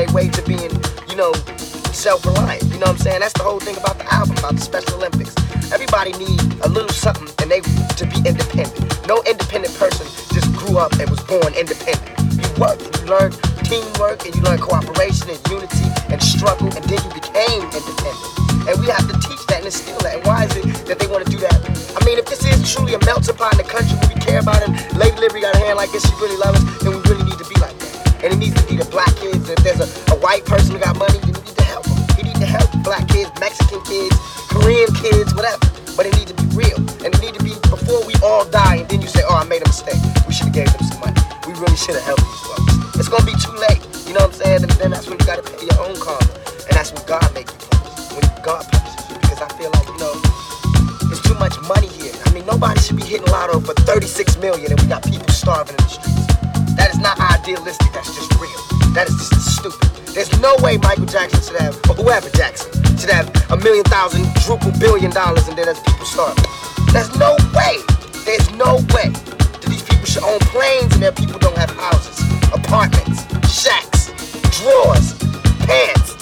their way to being, you know, self-reliant. You know what I'm saying? That's the whole thing about the album, about the Special Olympics. Everybody needs a little something and they to be independent. No independent person just grew up and was born independent. You worked, you learned teamwork and you learned cooperation and unity and struggle and then you became independent. And we have to teach that and instill that. And why is it that they want to do that? I mean, if this is truly a melt upon the country if we care about and Lady Liberty got a hand like this, she really loves us, then we really need to be like that. And it needs to be the black kids if there's a, a white person who got money, you need to help them. You need to help black kids, Mexican kids, Korean kids, whatever. But it need to be real. And it need to be before we all die and then you say, oh, I made a mistake. We should have gave them some money. We really should have helped these folks. It's going to be too late. You know what I'm saying? And then that's when you got to pay your own karma. And that's when God make you punish. When God punishes you. Because I feel like, you know, there's too much money here. I mean, nobody should be hitting lotto for 36 million and we got people starving in the streets. That is not idealistic, that's just real. That is just stupid. There's no way Michael Jackson should have, or whoever Jackson, should have a million thousand, triple billion dollars and then as people start. There's no way, there's no way that these people should own planes and their people don't have houses, apartments, shacks, drawers, pants,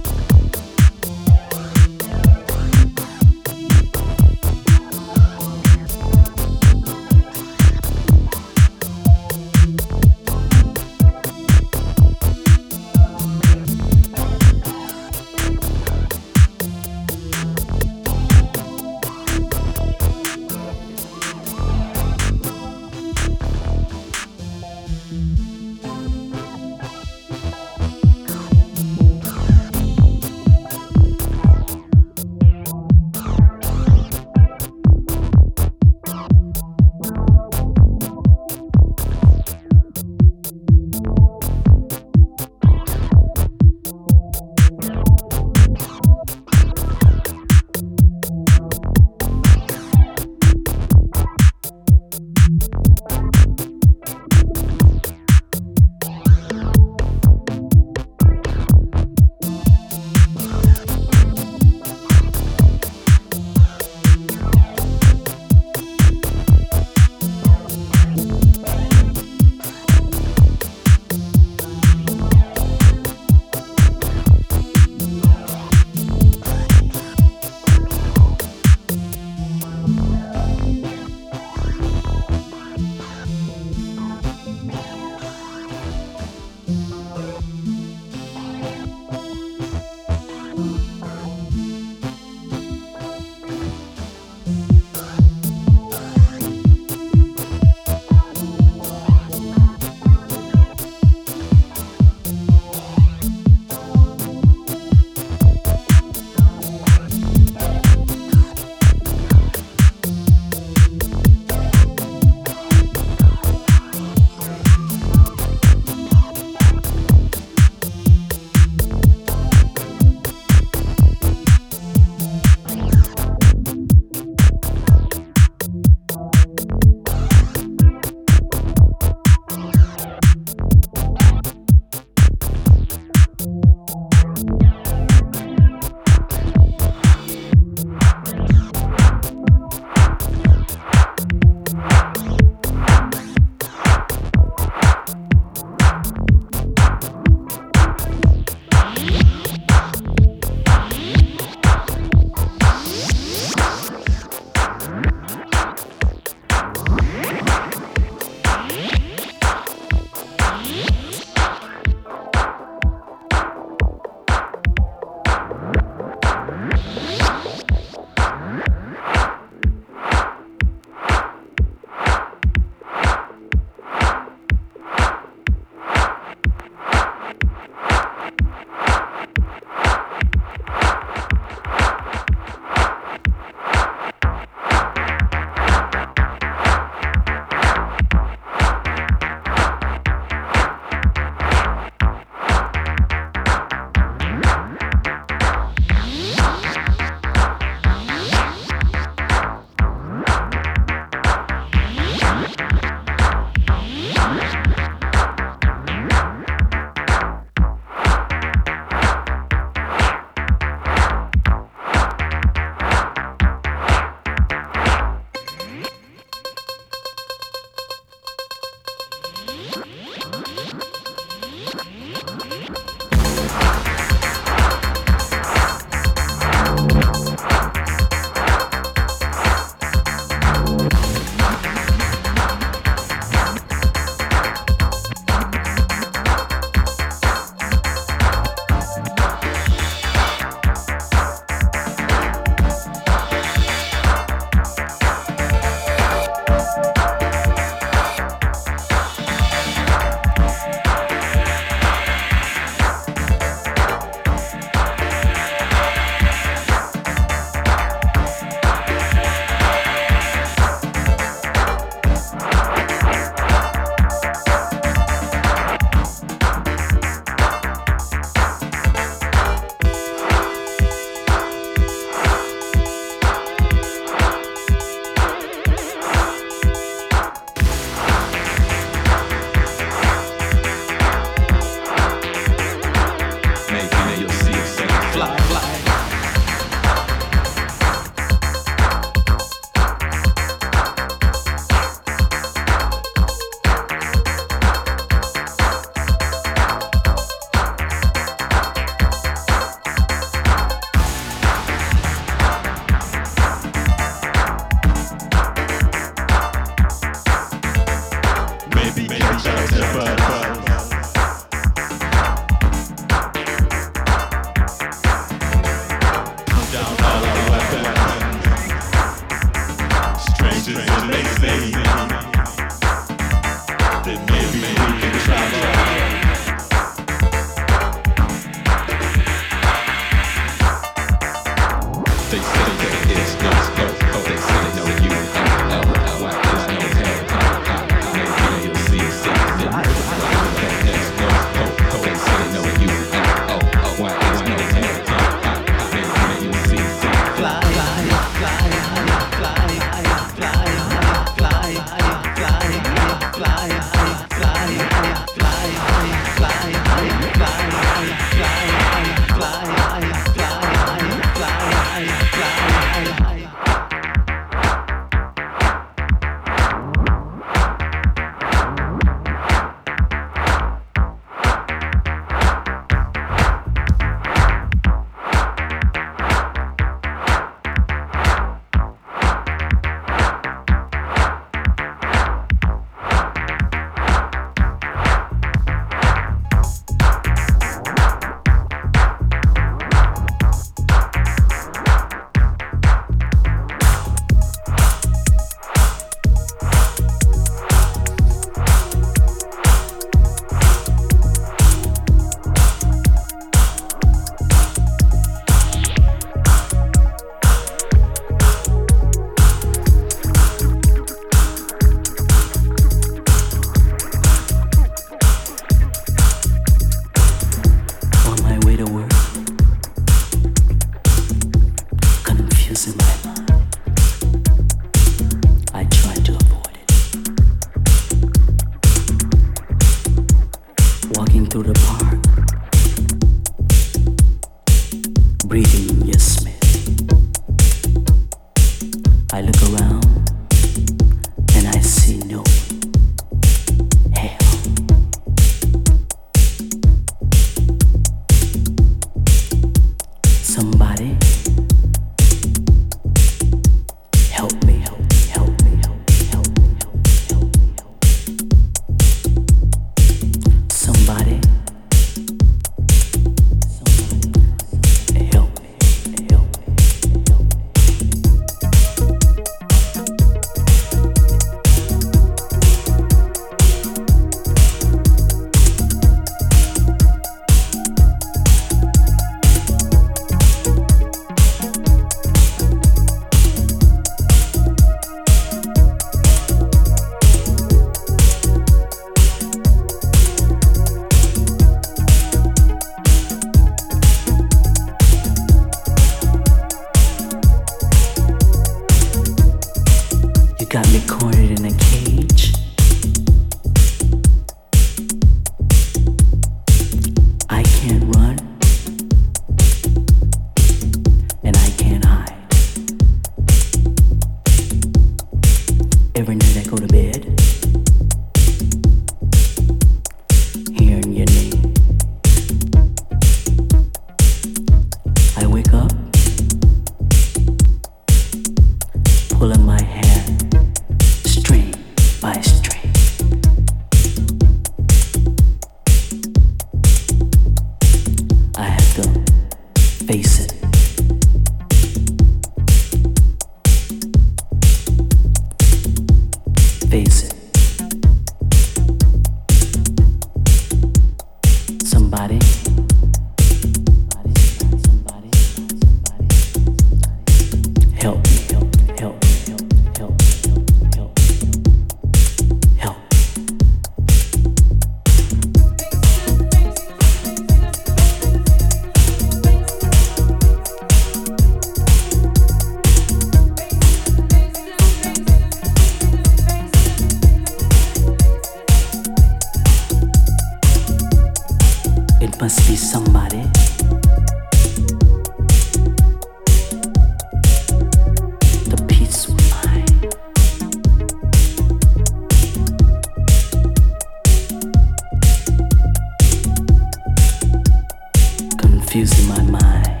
confused in my mind.